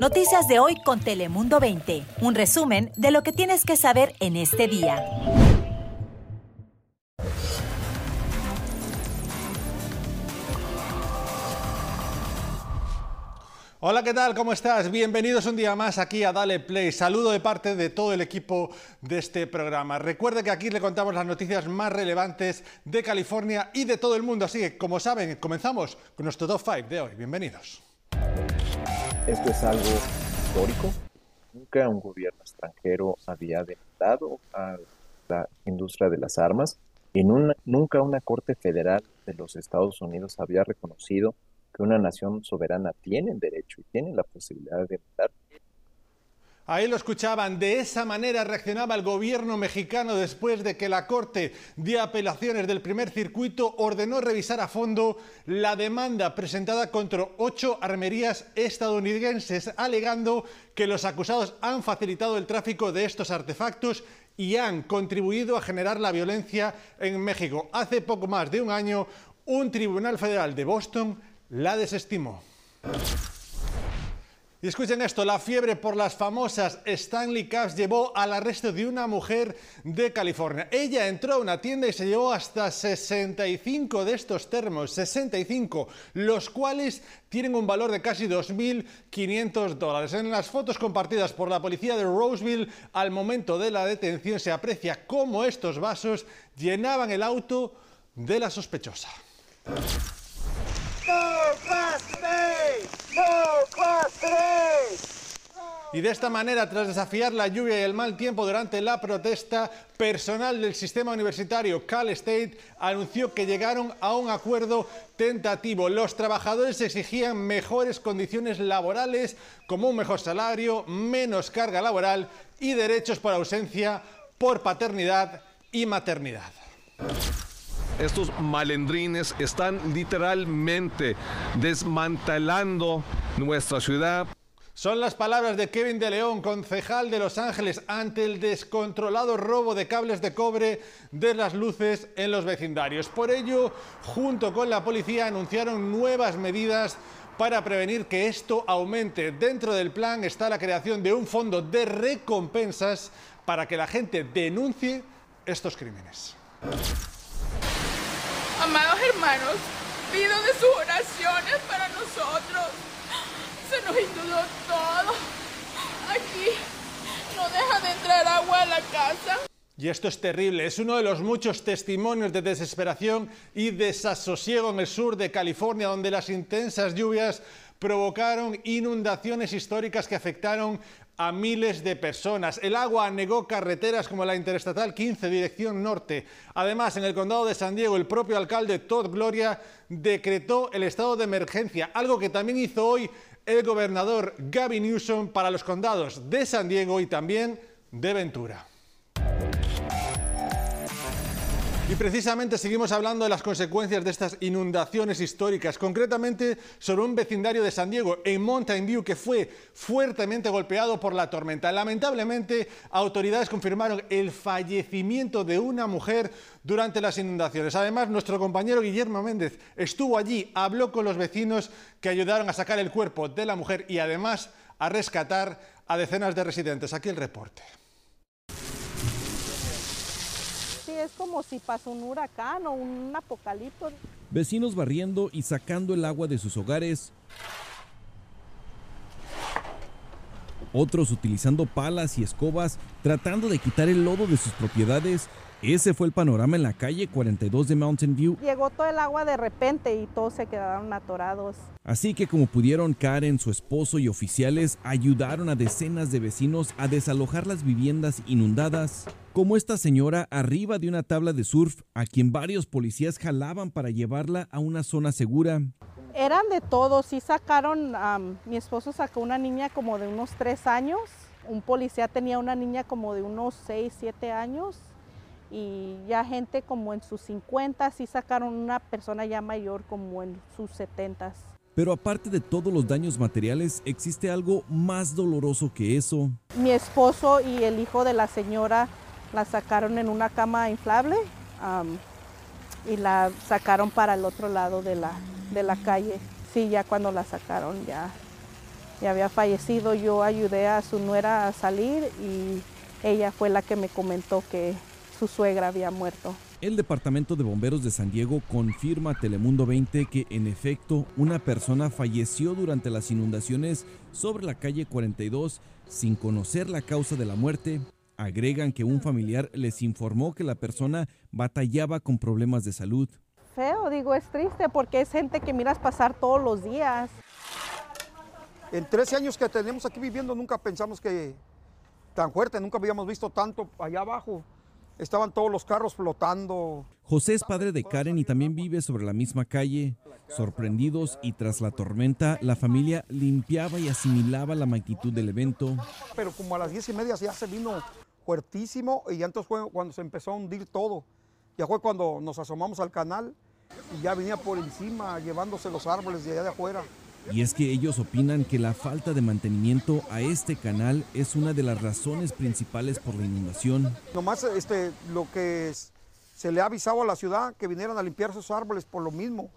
Noticias de hoy con Telemundo 20. Un resumen de lo que tienes que saber en este día. Hola, ¿qué tal? ¿Cómo estás? Bienvenidos un día más aquí a Dale Play. Saludo de parte de todo el equipo de este programa. Recuerde que aquí le contamos las noticias más relevantes de California y de todo el mundo. Así que, como saben, comenzamos con nuestro top 5 de hoy. Bienvenidos. Esto es algo histórico. Nunca un gobierno extranjero había demandado a la industria de las armas y nunca una corte federal de los Estados Unidos había reconocido que una nación soberana tiene derecho y tiene la posibilidad de votar. Ahí lo escuchaban. De esa manera reaccionaba el gobierno mexicano después de que la Corte de Apelaciones del Primer Circuito ordenó revisar a fondo la demanda presentada contra ocho armerías estadounidenses, alegando que los acusados han facilitado el tráfico de estos artefactos y han contribuido a generar la violencia en México. Hace poco más de un año, un tribunal federal de Boston la desestimó. Y escuchen esto, la fiebre por las famosas Stanley Cups llevó al arresto de una mujer de California. Ella entró a una tienda y se llevó hasta 65 de estos termos, 65, los cuales tienen un valor de casi 2.500 dólares. En las fotos compartidas por la policía de Roseville, al momento de la detención se aprecia cómo estos vasos llenaban el auto de la sospechosa. Y de esta manera, tras desafiar la lluvia y el mal tiempo durante la protesta, personal del sistema universitario Cal State anunció que llegaron a un acuerdo tentativo. Los trabajadores exigían mejores condiciones laborales, como un mejor salario, menos carga laboral y derechos por ausencia, por paternidad y maternidad. Estos malendrines están literalmente desmantelando nuestra ciudad. Son las palabras de Kevin de León, concejal de Los Ángeles, ante el descontrolado robo de cables de cobre de las luces en los vecindarios. Por ello, junto con la policía, anunciaron nuevas medidas para prevenir que esto aumente. Dentro del plan está la creación de un fondo de recompensas para que la gente denuncie estos crímenes. Amados hermanos, pido de sus oraciones para nosotros. Se nos inundó todo. Aquí no deja de entrar agua a la casa. Y esto es terrible, es uno de los muchos testimonios de desesperación y desasosiego en el sur de California, donde las intensas lluvias provocaron inundaciones históricas que afectaron a miles de personas. El agua anegó carreteras como la Interestatal 15, dirección norte. Además, en el condado de San Diego, el propio alcalde Todd Gloria decretó el estado de emergencia, algo que también hizo hoy el gobernador Gavin Newsom para los condados de San Diego y también de Ventura. Y precisamente seguimos hablando de las consecuencias de estas inundaciones históricas, concretamente sobre un vecindario de San Diego, en Mountain View, que fue fuertemente golpeado por la tormenta. Lamentablemente, autoridades confirmaron el fallecimiento de una mujer durante las inundaciones. Además, nuestro compañero Guillermo Méndez estuvo allí, habló con los vecinos que ayudaron a sacar el cuerpo de la mujer y además a rescatar a decenas de residentes. Aquí el reporte. Es como si pasó un huracán o un apocalipto. Vecinos barriendo y sacando el agua de sus hogares. Otros utilizando palas y escobas tratando de quitar el lodo de sus propiedades ese fue el panorama en la calle 42 de Mountain View. Llegó todo el agua de repente y todos se quedaron atorados. Así que como pudieron, Karen, su esposo y oficiales ayudaron a decenas de vecinos a desalojar las viviendas inundadas, como esta señora arriba de una tabla de surf a quien varios policías jalaban para llevarla a una zona segura. Eran de todos, sí sacaron, mi esposo sacó una niña como de unos tres años, un policía tenía una niña como de unos seis, siete años y ya gente como en sus 50 sí sacaron una persona ya mayor como en sus 70. Pero aparte de todos los daños materiales, existe algo más doloroso que eso. Mi esposo y el hijo de la señora la sacaron en una cama inflable y la sacaron para el otro lado de la, de la calle. Sí, ya cuando la sacaron ya ya había fallecido. Yo ayudé a su nuera a salir y ella fue la que me comentó que su suegra había muerto. El Departamento de Bomberos de San Diego confirma a Telemundo 20 que en efecto una persona falleció durante las inundaciones sobre la calle 42 sin conocer la causa de la muerte. Agregan que un familiar les informó que la persona batallaba con problemas de salud. Feo, digo, es triste porque es gente que miras pasar todos los días. En 13 años que tenemos aquí viviendo nunca pensamos que tan fuerte, nunca habíamos visto tanto allá abajo. Estaban todos los carros flotando. José es padre de Karen y también vive sobre la misma calle. Sorprendidos y tras la tormenta, la familia limpiaba y asimilaba la magnitud del evento. Pero como a las diez y media ya se vino fuertísimo y ya entonces fue cuando se empezó a hundir todo. Ya fue cuando nos asomamos al canal y ya venía por encima llevándose los árboles de allá de afuera. Y es que ellos opinan que la falta de mantenimiento a este canal es una de las razones principales por la inundación. Nomás este, lo que es- se le ha avisado a la ciudad que vinieran a limpiar esos árboles por lo mismo.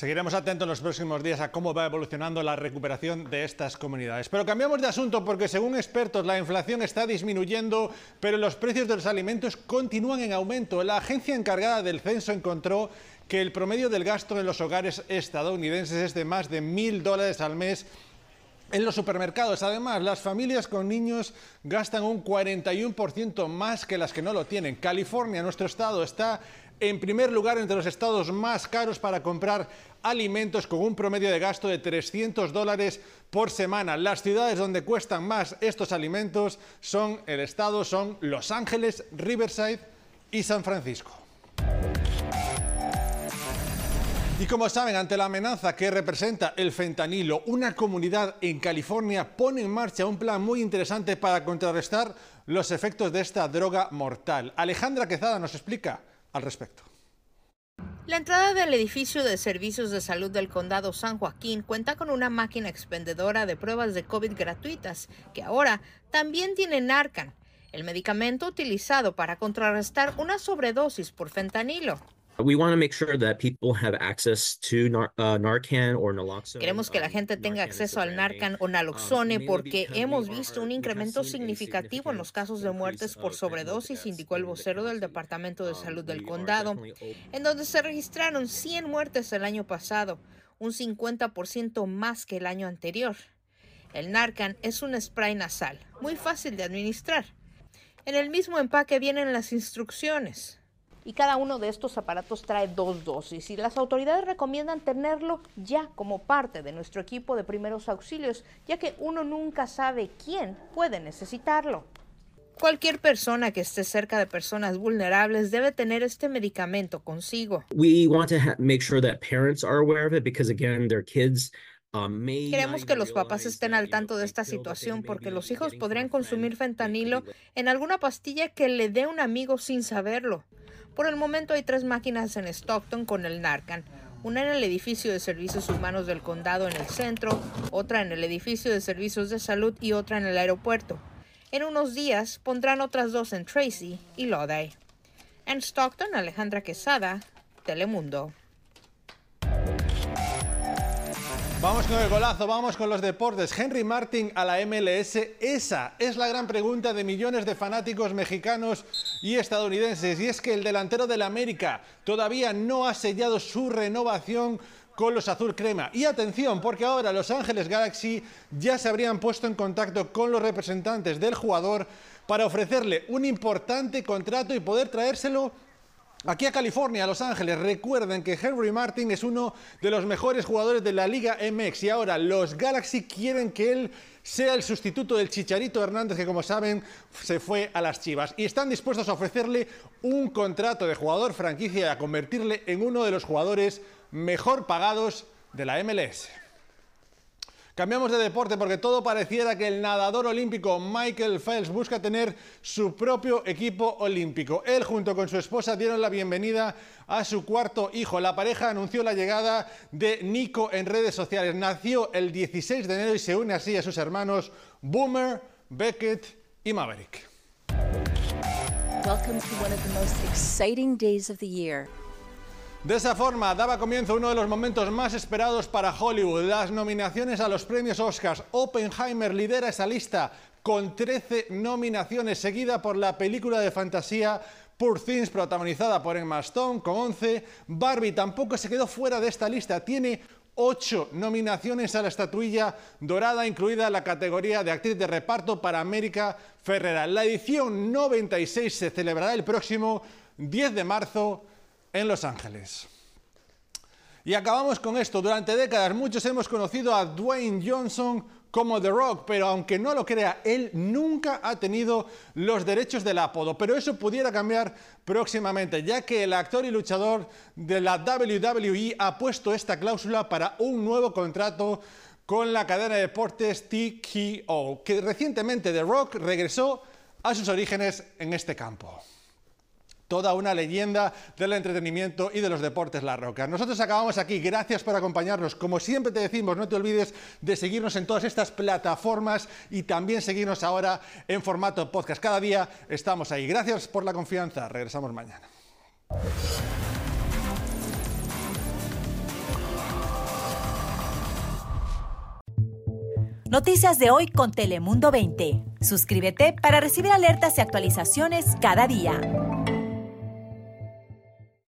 Seguiremos atentos en los próximos días a cómo va evolucionando la recuperación de estas comunidades. Pero cambiamos de asunto porque según expertos la inflación está disminuyendo, pero los precios de los alimentos continúan en aumento. La agencia encargada del censo encontró que el promedio del gasto en los hogares estadounidenses es de más de mil dólares al mes en los supermercados, además, las familias con niños gastan un 41% más que las que no lo tienen. California, nuestro estado, está en primer lugar entre los estados más caros para comprar alimentos con un promedio de gasto de 300 dólares por semana. Las ciudades donde cuestan más estos alimentos son el estado, son Los Ángeles, Riverside y San Francisco. Y como saben, ante la amenaza que representa el fentanilo, una comunidad en California pone en marcha un plan muy interesante para contrarrestar los efectos de esta droga mortal. Alejandra Quezada nos explica al respecto. La entrada del edificio de servicios de salud del condado San Joaquín cuenta con una máquina expendedora de pruebas de COVID gratuitas, que ahora también tiene Narcan, el medicamento utilizado para contrarrestar una sobredosis por fentanilo. We want to make sure that people have access to Nar- uh, Narcan or Naloxone. Queremos que la gente tenga acceso al Narcan o Naloxone porque hemos visto un incremento significativo en los casos de muertes por sobredosis, indicó el vocero del Departamento de Salud del condado, en donde se registraron 100 muertes el año pasado, un 50% más que el año anterior. El Narcan es un spray nasal, muy fácil de administrar. En el mismo empaque vienen las instrucciones. Y cada uno de estos aparatos trae dos dosis y las autoridades recomiendan tenerlo ya como parte de nuestro equipo de primeros auxilios, ya que uno nunca sabe quién puede necesitarlo. Cualquier persona que esté cerca de personas vulnerables debe tener este medicamento consigo. We want to ha- make sure that parents are aware of it because, again, their kids um, Queremos que los papás estén al tanto de esta situación porque los hijos podrían consumir fentanilo en alguna pastilla que le dé un amigo sin saberlo. Por el momento hay tres máquinas en Stockton con el Narcan. Una en el edificio de servicios humanos del condado en el centro, otra en el edificio de servicios de salud y otra en el aeropuerto. En unos días pondrán otras dos en Tracy y Lodi. En Stockton, Alejandra Quesada, Telemundo. Vamos con el golazo, vamos con los deportes. Henry Martin a la MLS, esa es la gran pregunta de millones de fanáticos mexicanos y estadounidenses. Y es que el delantero del América todavía no ha sellado su renovación con los azul crema. Y atención, porque ahora Los Ángeles Galaxy ya se habrían puesto en contacto con los representantes del jugador para ofrecerle un importante contrato y poder traérselo Aquí a California, a Los Ángeles, recuerden que Henry Martin es uno de los mejores jugadores de la Liga MX y ahora los Galaxy quieren que él sea el sustituto del Chicharito Hernández que como saben se fue a las Chivas y están dispuestos a ofrecerle un contrato de jugador franquicia y a convertirle en uno de los jugadores mejor pagados de la MLS. Cambiamos de deporte porque todo pareciera que el nadador olímpico Michael Phelps busca tener su propio equipo olímpico. Él junto con su esposa dieron la bienvenida a su cuarto hijo. La pareja anunció la llegada de Nico en redes sociales. Nació el 16 de enero y se une así a sus hermanos Boomer, Beckett y Maverick. Welcome to one of the most exciting days of the year. De esa forma daba comienzo uno de los momentos más esperados para Hollywood, las nominaciones a los premios Oscars. Oppenheimer lidera esa lista con 13 nominaciones, seguida por la película de fantasía Poor Things, protagonizada por Emma Stone, con 11. Barbie tampoco se quedó fuera de esta lista, tiene 8 nominaciones a la estatuilla dorada, incluida la categoría de actriz de reparto para América Ferrera. La edición 96 se celebrará el próximo 10 de marzo en Los Ángeles. Y acabamos con esto. Durante décadas muchos hemos conocido a Dwayne Johnson como The Rock, pero aunque no lo crea, él nunca ha tenido los derechos del apodo. Pero eso pudiera cambiar próximamente, ya que el actor y luchador de la WWE ha puesto esta cláusula para un nuevo contrato con la cadena de deportes TKO, que recientemente The Rock regresó a sus orígenes en este campo toda una leyenda del entretenimiento y de los deportes La Roca. Nosotros acabamos aquí, gracias por acompañarnos. Como siempre te decimos, no te olvides de seguirnos en todas estas plataformas y también seguirnos ahora en formato podcast. Cada día estamos ahí. Gracias por la confianza. Regresamos mañana. Noticias de hoy con Telemundo 20. Suscríbete para recibir alertas y actualizaciones cada día.